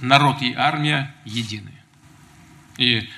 народ и армия едины. И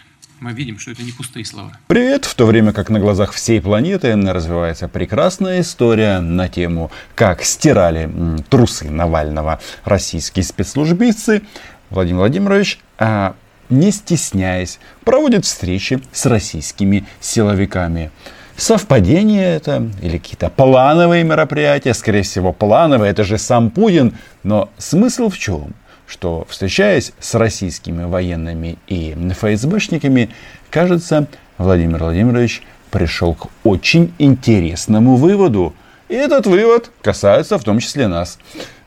мы видим, что это не пустые слова. Привет! В то время как на глазах всей планеты развивается прекрасная история на тему, как стирали трусы Навального российские спецслужбисты, Владимир Владимирович, а, не стесняясь, проводит встречи с российскими силовиками. Совпадение это или какие-то плановые мероприятия, скорее всего плановые, это же сам Путин, но смысл в чем? Что встречаясь с российскими военными и ФСБшниками, кажется, Владимир Владимирович пришел к очень интересному выводу. И этот вывод касается в том числе нас.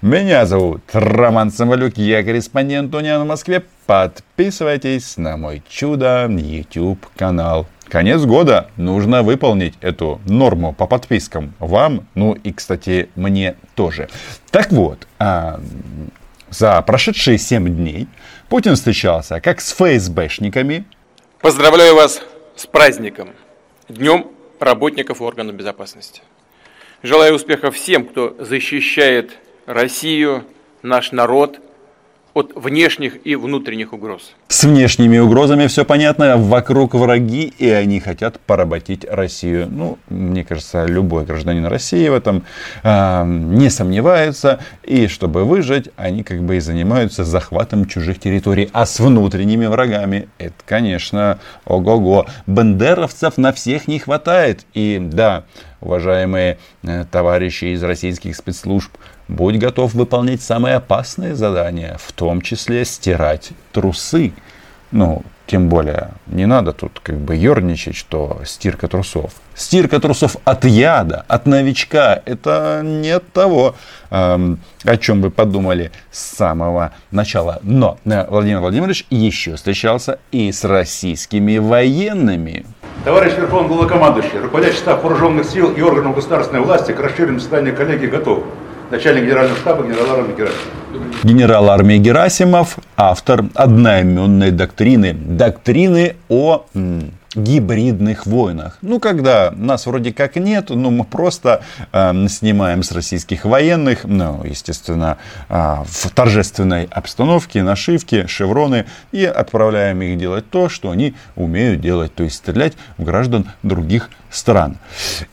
Меня зовут Роман Самолюк, я корреспондент Униан в Москве. Подписывайтесь на мой чудо YouTube канал. Конец года нужно выполнить эту норму по подпискам вам, ну и, кстати, мне тоже. Так вот, а, за прошедшие 7 дней Путин встречался как с ФСБшниками. Поздравляю вас с праздником, Днем работников органов безопасности. Желаю успехов всем, кто защищает Россию, наш народ от внешних и внутренних угроз. С внешними угрозами все понятно. Вокруг враги, и они хотят поработить Россию. Ну, мне кажется, любой гражданин России в этом э, не сомневается. И чтобы выжить, они как бы и занимаются захватом чужих территорий. А с внутренними врагами, это, конечно, ого-го. Бандеровцев на всех не хватает. И да, уважаемые э, товарищи из российских спецслужб, Будь готов выполнять самые опасные задания, в том числе стирать трусы. Ну, тем более, не надо тут как бы ерничать, что стирка трусов. Стирка трусов от яда, от новичка, это не от того, эм, о чем вы подумали с самого начала. Но э, Владимир Владимирович еще встречался и с российскими военными. Товарищ Верховный Главнокомандующий, руководящий штаб вооруженных сил и органов государственной власти к расширенному состоянию коллеги готов начальник генерального штаба генерал армии Герасимов. Генерал армии Герасимов, автор одноименной доктрины. Доктрины о м, гибридных войнах. Ну, когда нас вроде как нет, но мы просто э, снимаем с российских военных, ну, естественно, э, в торжественной обстановке, нашивки, шевроны, и отправляем их делать то, что они умеют делать, то есть стрелять в граждан других стран.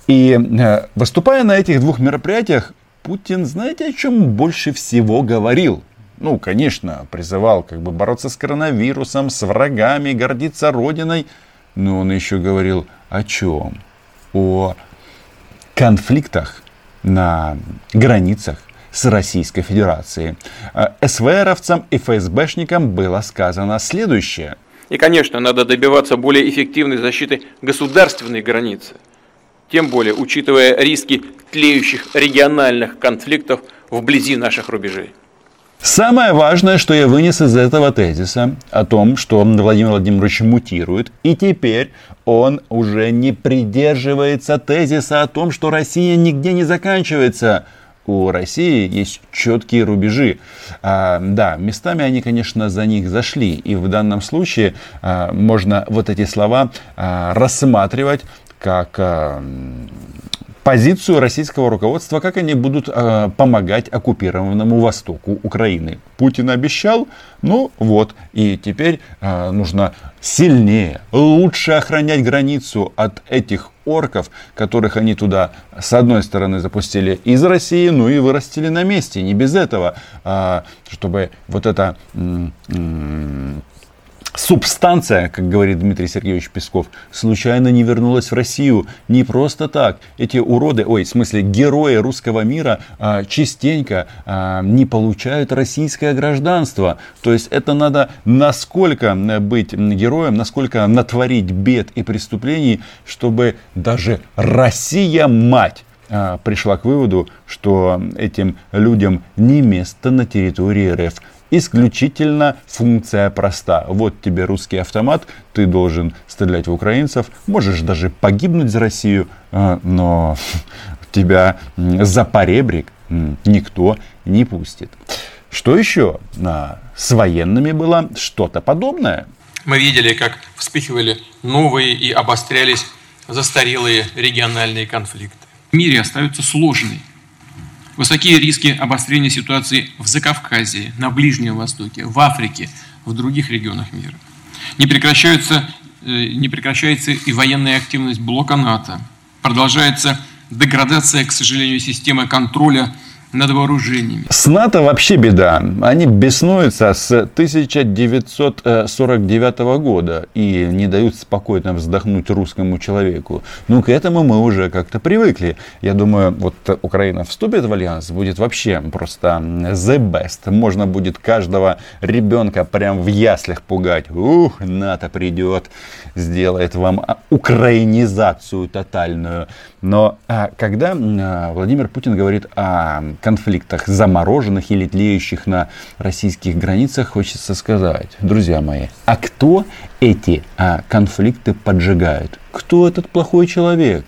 И э, выступая на этих двух мероприятиях, Путин, знаете, о чем больше всего говорил? Ну, конечно, призывал как бы бороться с коронавирусом, с врагами, гордиться родиной. Но он еще говорил о чем? О конфликтах на границах с Российской Федерацией. Э, СВРовцам и ФСБшникам было сказано следующее. И, конечно, надо добиваться более эффективной защиты государственной границы – тем более учитывая риски тлеющих региональных конфликтов вблизи наших рубежей. Самое важное, что я вынес из этого тезиса о том, что Владимир Владимирович мутирует, и теперь он уже не придерживается тезиса о том, что Россия нигде не заканчивается. У России есть четкие рубежи. А, да, местами они, конечно, за них зашли. И в данном случае а, можно вот эти слова а, рассматривать как э, позицию российского руководства, как они будут э, помогать оккупированному востоку Украины. Путин обещал, ну вот, и теперь э, нужно сильнее, лучше охранять границу от этих орков, которых они туда, с одной стороны, запустили из России, ну и вырастили на месте. Не без этого, э, чтобы вот это субстанция, как говорит Дмитрий Сергеевич Песков, случайно не вернулась в Россию. Не просто так. Эти уроды, ой, в смысле герои русского мира а, частенько а, не получают российское гражданство. То есть это надо насколько быть героем, насколько натворить бед и преступлений, чтобы даже Россия, мать, а, пришла к выводу, что этим людям не место на территории РФ исключительно функция проста. Вот тебе русский автомат, ты должен стрелять в украинцев, можешь даже погибнуть за Россию, э, но тебя за поребрик никто не пустит. Что еще? С военными было что-то подобное. Мы видели, как вспыхивали новые и обострялись застарелые региональные конфликты. В мире остается сложной Высокие риски обострения ситуации в Закавказье, на Ближнем Востоке, в Африке, в других регионах мира. Не, прекращаются, э, не прекращается и военная активность блока НАТО. Продолжается деградация, к сожалению, системы контроля над вооружениями. С НАТО вообще беда. Они беснуются с 1949 года и не дают спокойно вздохнуть русскому человеку. Ну, к этому мы уже как-то привыкли. Я думаю, вот Украина вступит в альянс, будет вообще просто the best. Можно будет каждого ребенка прям в яслях пугать. Ух, НАТО придет, сделает вам украинизацию тотальную. Но а, когда а, Владимир Путин говорит о конфликтах, замороженных или тлеющих на российских границах, хочется сказать, друзья мои, а кто эти а, конфликты поджигает? Кто этот плохой человек?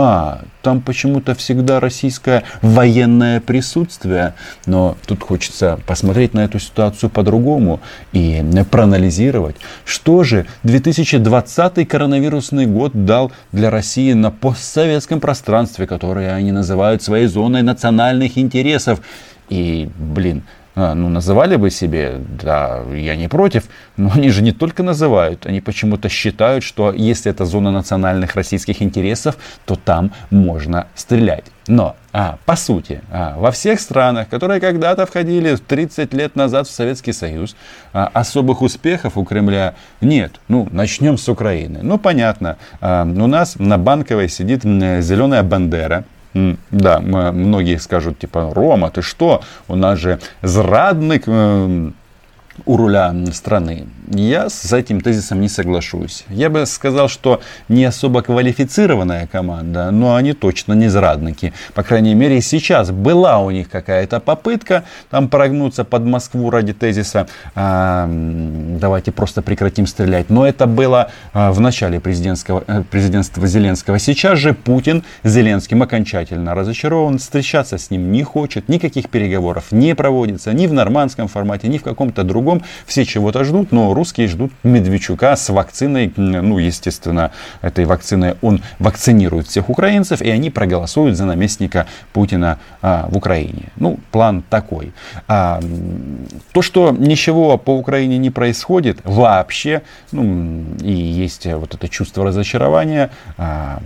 А, там почему-то всегда российское военное присутствие. Но тут хочется посмотреть на эту ситуацию по-другому и проанализировать, что же 2020 коронавирусный год дал для России на постсоветском пространстве, которое они называют своей зоной национальных интересов. И, блин, ну, называли бы себе, да, я не против, но они же не только называют, они почему-то считают, что если это зона национальных российских интересов, то там можно стрелять. Но, а, по сути, а, во всех странах, которые когда-то входили 30 лет назад в Советский Союз, а, особых успехов у Кремля нет. Ну, начнем с Украины. Ну, понятно, а, у нас на Банковой сидит зеленая бандера, да, многие скажут, типа, Рома, ты что? У нас же зрадник э, у руля страны. Я с этим тезисом не соглашусь. Я бы сказал, что не особо квалифицированная команда, но они точно не зрадники. По крайней мере, сейчас была у них какая-то попытка там прогнуться под Москву ради тезиса а, «давайте просто прекратим стрелять». Но это было а, в начале президентского, э, президентства Зеленского. Сейчас же Путин Зеленским окончательно разочарован, встречаться с ним не хочет, никаких переговоров не проводится ни в нормандском формате, ни в каком-то другом. Все чего-то ждут, но русские ждут Медведчука с вакциной. Ну, естественно, этой вакциной он вакцинирует всех украинцев, и они проголосуют за наместника Путина а, в Украине. Ну, план такой. А, то, что ничего по Украине не происходит вообще, ну, и есть вот это чувство разочарования, а,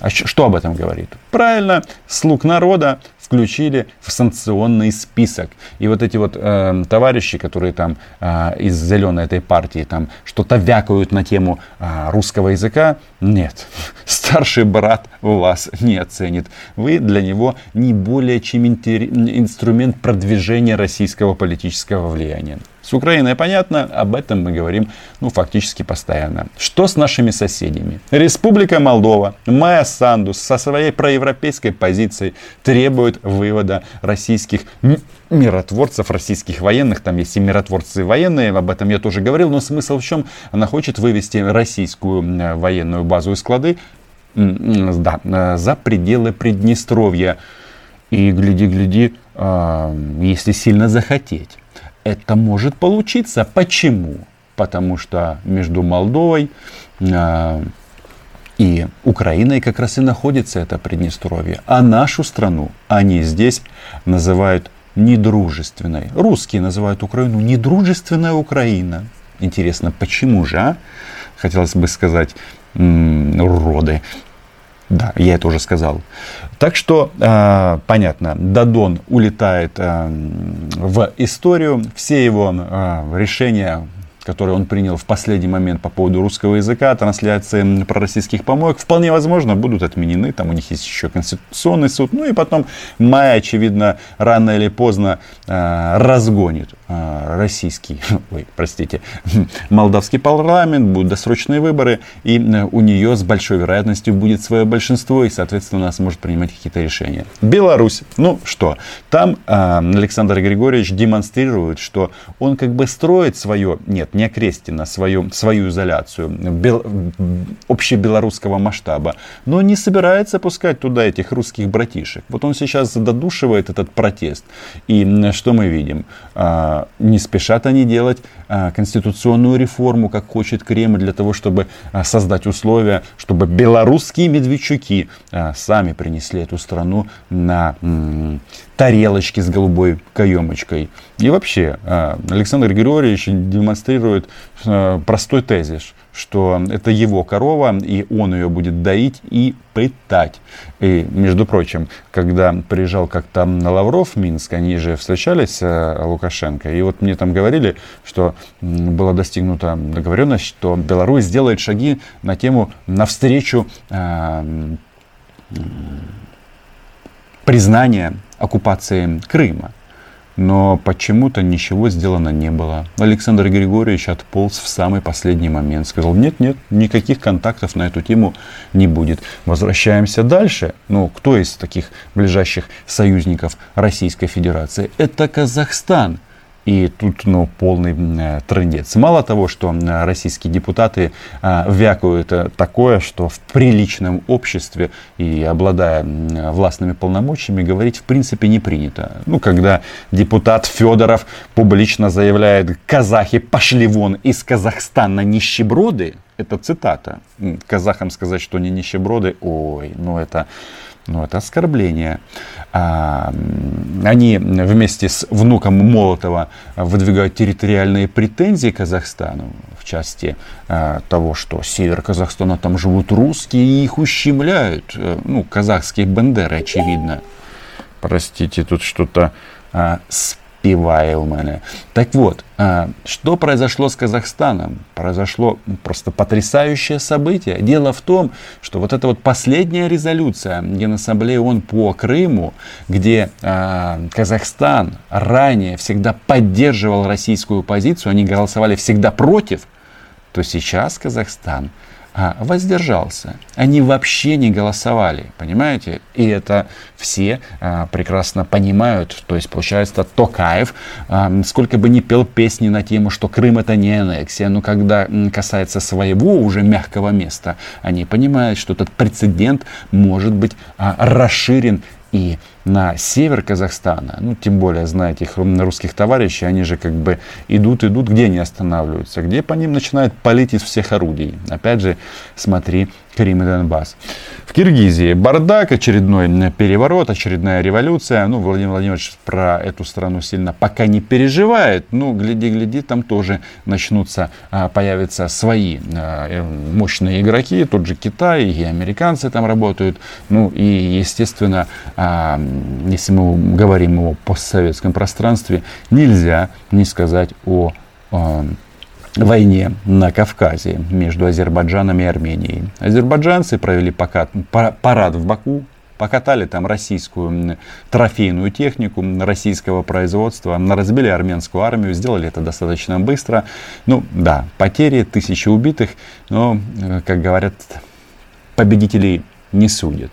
а что об этом говорит? Правильно, слуг народа включили в санкционный список. И вот эти вот э, товарищи, которые там э, из зеленой этой партии там что-то вякают на тему э, русского языка, нет, старший брат вас не оценит. Вы для него не более чем инструмент продвижения российского политического влияния. С Украиной понятно, об этом мы говорим ну, фактически постоянно. Что с нашими соседями? Республика Молдова, Майя Санду со своей проевропейской позицией требует вывода российских миротворцев, российских военных. Там есть и миротворцы военные, об этом я тоже говорил. Но смысл в чем? Она хочет вывести российскую военную базу и склады да, э, за пределы Приднестровья. И гляди-гляди, а, если сильно захотеть это может получиться. Почему? Потому что между Молдовой э, и Украиной как раз и находится это Приднестровье. А нашу страну они здесь называют недружественной. Русские называют Украину недружественная Украина. Интересно, почему же, а? Хотелось бы сказать, уроды. Да, я это уже сказал. Так что, э, понятно, Дадон улетает э, в историю. Все его э, решения который он принял в последний момент по поводу русского языка, трансляции пророссийских помоек, вполне возможно будут отменены. Там у них есть еще Конституционный суд. Ну и потом Май, очевидно, рано или поздно э, разгонит э, российский, ой, простите, молдавский парламент, будут досрочные выборы, и у нее с большой вероятностью будет свое большинство, и, соответственно, она сможет принимать какие-то решения. Беларусь, ну что, там э, Александр Григорьевич демонстрирует, что он как бы строит свое, нет, нарушать неокрестенно свою, свою изоляцию бел, общебелорусского масштаба, но не собирается пускать туда этих русских братишек. Вот он сейчас додушивает этот протест. И что мы видим? А, не спешат они делать а, конституционную реформу, как хочет Кремль, для того, чтобы а, создать условия, чтобы белорусские медведчуки сами принесли эту страну на тарелочки с голубой каемочкой. И вообще, Александр Григорьевич демонстрирует простой тезис, что это его корова, и он ее будет доить и пытать. И, между прочим, когда приезжал как-то на Лавров Минск, они же встречались э, Лукашенко, и вот мне там говорили, что была достигнута договоренность, что Беларусь сделает шаги на тему навстречу э, признания оккупации Крыма но почему-то ничего сделано не было. Александр Григорьевич отполз в самый последний момент. Сказал, нет, нет, никаких контактов на эту тему не будет. Возвращаемся дальше. Ну, кто из таких ближайших союзников Российской Федерации? Это Казахстан. И тут ну, полный э, трендец. Мало того, что э, российские депутаты э, вякают такое, что в приличном обществе и обладая властными полномочиями говорить в принципе не принято. Ну, когда депутат Федоров публично заявляет, казахи пошли вон из Казахстана нищеброды, это цитата. Казахам сказать, что они нищеброды, ой, ну это ну, это оскорбление. А, они вместе с внуком Молотова выдвигают территориальные претензии Казахстану в части а, того, что север Казахстана там живут русские и их ущемляют. Э, ну, казахские бандеры, очевидно. Простите, тут что-то а, с співає у мене. Так вот, что произошло с Казахстаном? Произошло просто потрясающее событие. Дело в том, что вот эта вот последняя резолюция Генассамблеи ООН по Крыму, где Казахстан ранее всегда поддерживал российскую позицию, они голосовали всегда против, то сейчас Казахстан а, воздержался. Они вообще не голосовали, понимаете? И это все а, прекрасно понимают. То есть, получается, Токаев, а, сколько бы ни пел песни на тему, что Крым это не аннексия, но когда касается своего уже мягкого места, они понимают, что этот прецедент может быть а, расширен и на север Казахстана, ну, тем более, знаете, их русских товарищей, они же как бы идут, идут, где они останавливаются, где по ним начинают палить из всех орудий. Опять же, смотри Крым и Донбасс. В Киргизии бардак, очередной переворот, очередная революция. Ну, Владимир Владимирович про эту страну сильно пока не переживает. Ну, гляди-гляди, там тоже начнутся, а, появятся свои а, э, мощные игроки. Тот же Китай и американцы там работают. Ну, и, естественно, а, если мы говорим о постсоветском пространстве, нельзя не сказать о войне на Кавказе между Азербайджаном и Арменией. Азербайджанцы провели покат, парад в Баку, покатали там российскую трофейную технику российского производства, разбили армянскую армию, сделали это достаточно быстро. Ну да, потери, тысячи убитых, но, э, как говорят, победителей не судят.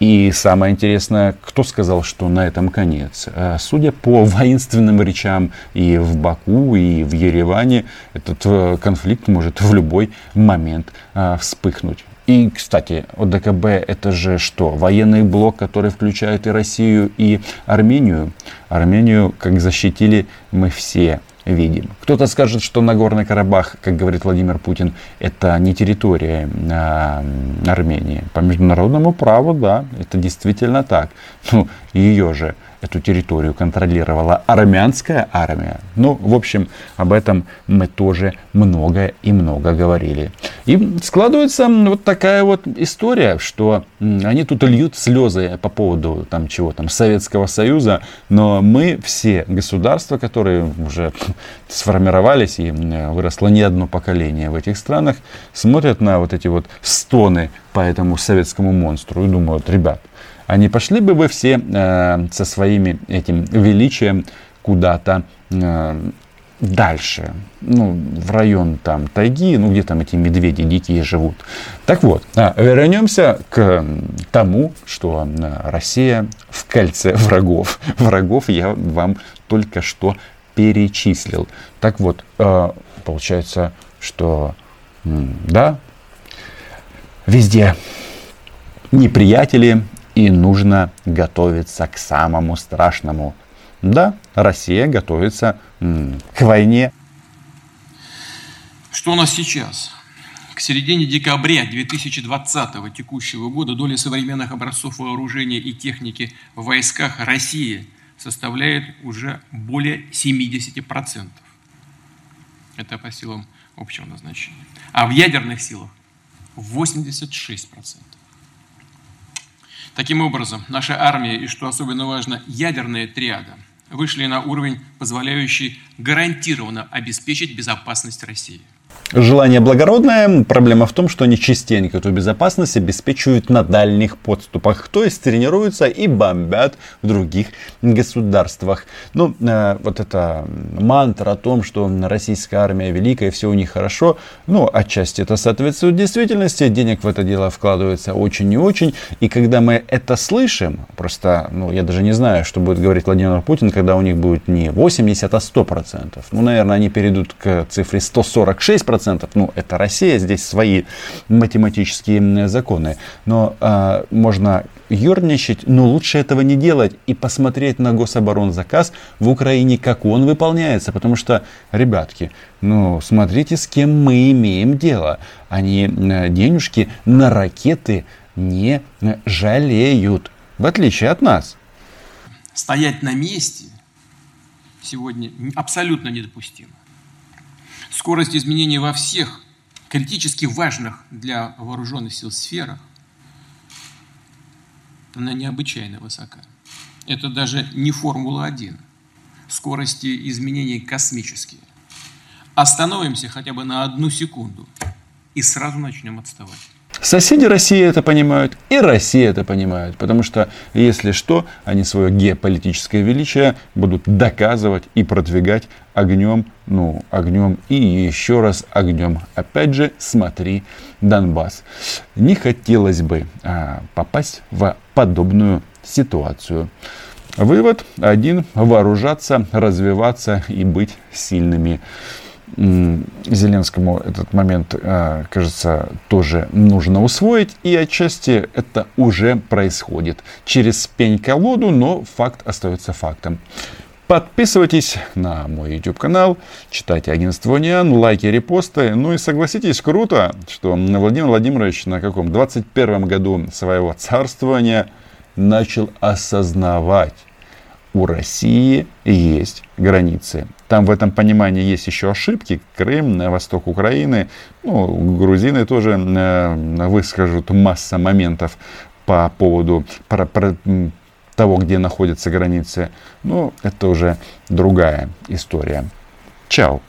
И самое интересное, кто сказал, что на этом конец? А, судя по воинственным речам и в Баку, и в Ереване, этот э, конфликт может в любой момент а, вспыхнуть. И, кстати, ОДКБ это же что? Военный блок, который включает и Россию, и Армению. Армению, как защитили мы все видим. Кто-то скажет, что Нагорный Карабах, как говорит Владимир Путин, это не территория а, Армении. По международному праву, да, это действительно так. Ну, ее же эту территорию контролировала армянская армия. Ну, в общем, об этом мы тоже много и много говорили. И складывается вот такая вот история, что они тут льют слезы по поводу там чего там Советского Союза, но мы все государства, которые уже сформировались и выросло не одно поколение в этих странах, смотрят на вот эти вот стоны по этому советскому монстру и думают, ребят, а не пошли бы вы все э, со своими этим величием куда-то э, дальше, ну, в район там тайги, ну, где там эти медведи дикие живут. Так вот, а, вернемся к тому, что э, Россия в кольце врагов. Врагов я вам только что перечислил. Так вот, э, получается, что да, везде неприятели, и нужно готовиться к самому страшному. Да, Россия готовится к войне. Что у нас сейчас? К середине декабря 2020 текущего года доля современных образцов вооружения и техники в войсках России составляет уже более 70%. Это по силам общего назначения. А в ядерных силах 86%. Таким образом, наша армия и, что особенно важно, ядерная триада вышли на уровень, позволяющий гарантированно обеспечить безопасность России. Желание благородное. Проблема в том, что они частенько эту безопасность обеспечивают на дальних подступах. То есть тренируются и бомбят в других государствах. Ну, э, вот эта мантра о том, что российская армия великая, все у них хорошо. Ну, отчасти это соответствует действительности. Денег в это дело вкладывается очень и очень. И когда мы это слышим, просто, ну, я даже не знаю, что будет говорить Владимир Путин, когда у них будет не 80, а 100%. Ну, наверное, они перейдут к цифре 146%. 100%. Ну, это Россия, здесь свои математические законы. Но э, можно ерничать, но лучше этого не делать и посмотреть на гособоронзаказ в Украине, как он выполняется. Потому что, ребятки, ну, смотрите, с кем мы имеем дело. Они денежки на ракеты не жалеют, в отличие от нас. Стоять на месте сегодня абсолютно недопустимо скорость изменений во всех критически важных для вооруженных сил сферах, она необычайно высока. Это даже не Формула-1. Скорости изменений космические. Остановимся хотя бы на одну секунду и сразу начнем отставать. Соседи России это понимают, и Россия это понимает, потому что, если что, они свое геополитическое величие будут доказывать и продвигать огнем, ну, огнем и еще раз огнем. Опять же, смотри Донбасс. Не хотелось бы а, попасть в подобную ситуацию. Вывод один. Вооружаться, развиваться и быть сильными. Зеленскому этот момент, а, кажется, тоже нужно усвоить. И отчасти это уже происходит. Через пень-колоду, но факт остается фактом. Подписывайтесь на мой YouTube канал, читайте агентство Ниан, лайки, репосты. Ну и согласитесь, круто, что Владимир Владимирович на каком 21 году своего царствования начал осознавать, у России есть границы. Там в этом понимании есть еще ошибки. Крым, на восток Украины, ну, грузины тоже э, выскажут масса моментов по поводу про, про, того, где находятся границы. Но это уже другая история. Чао.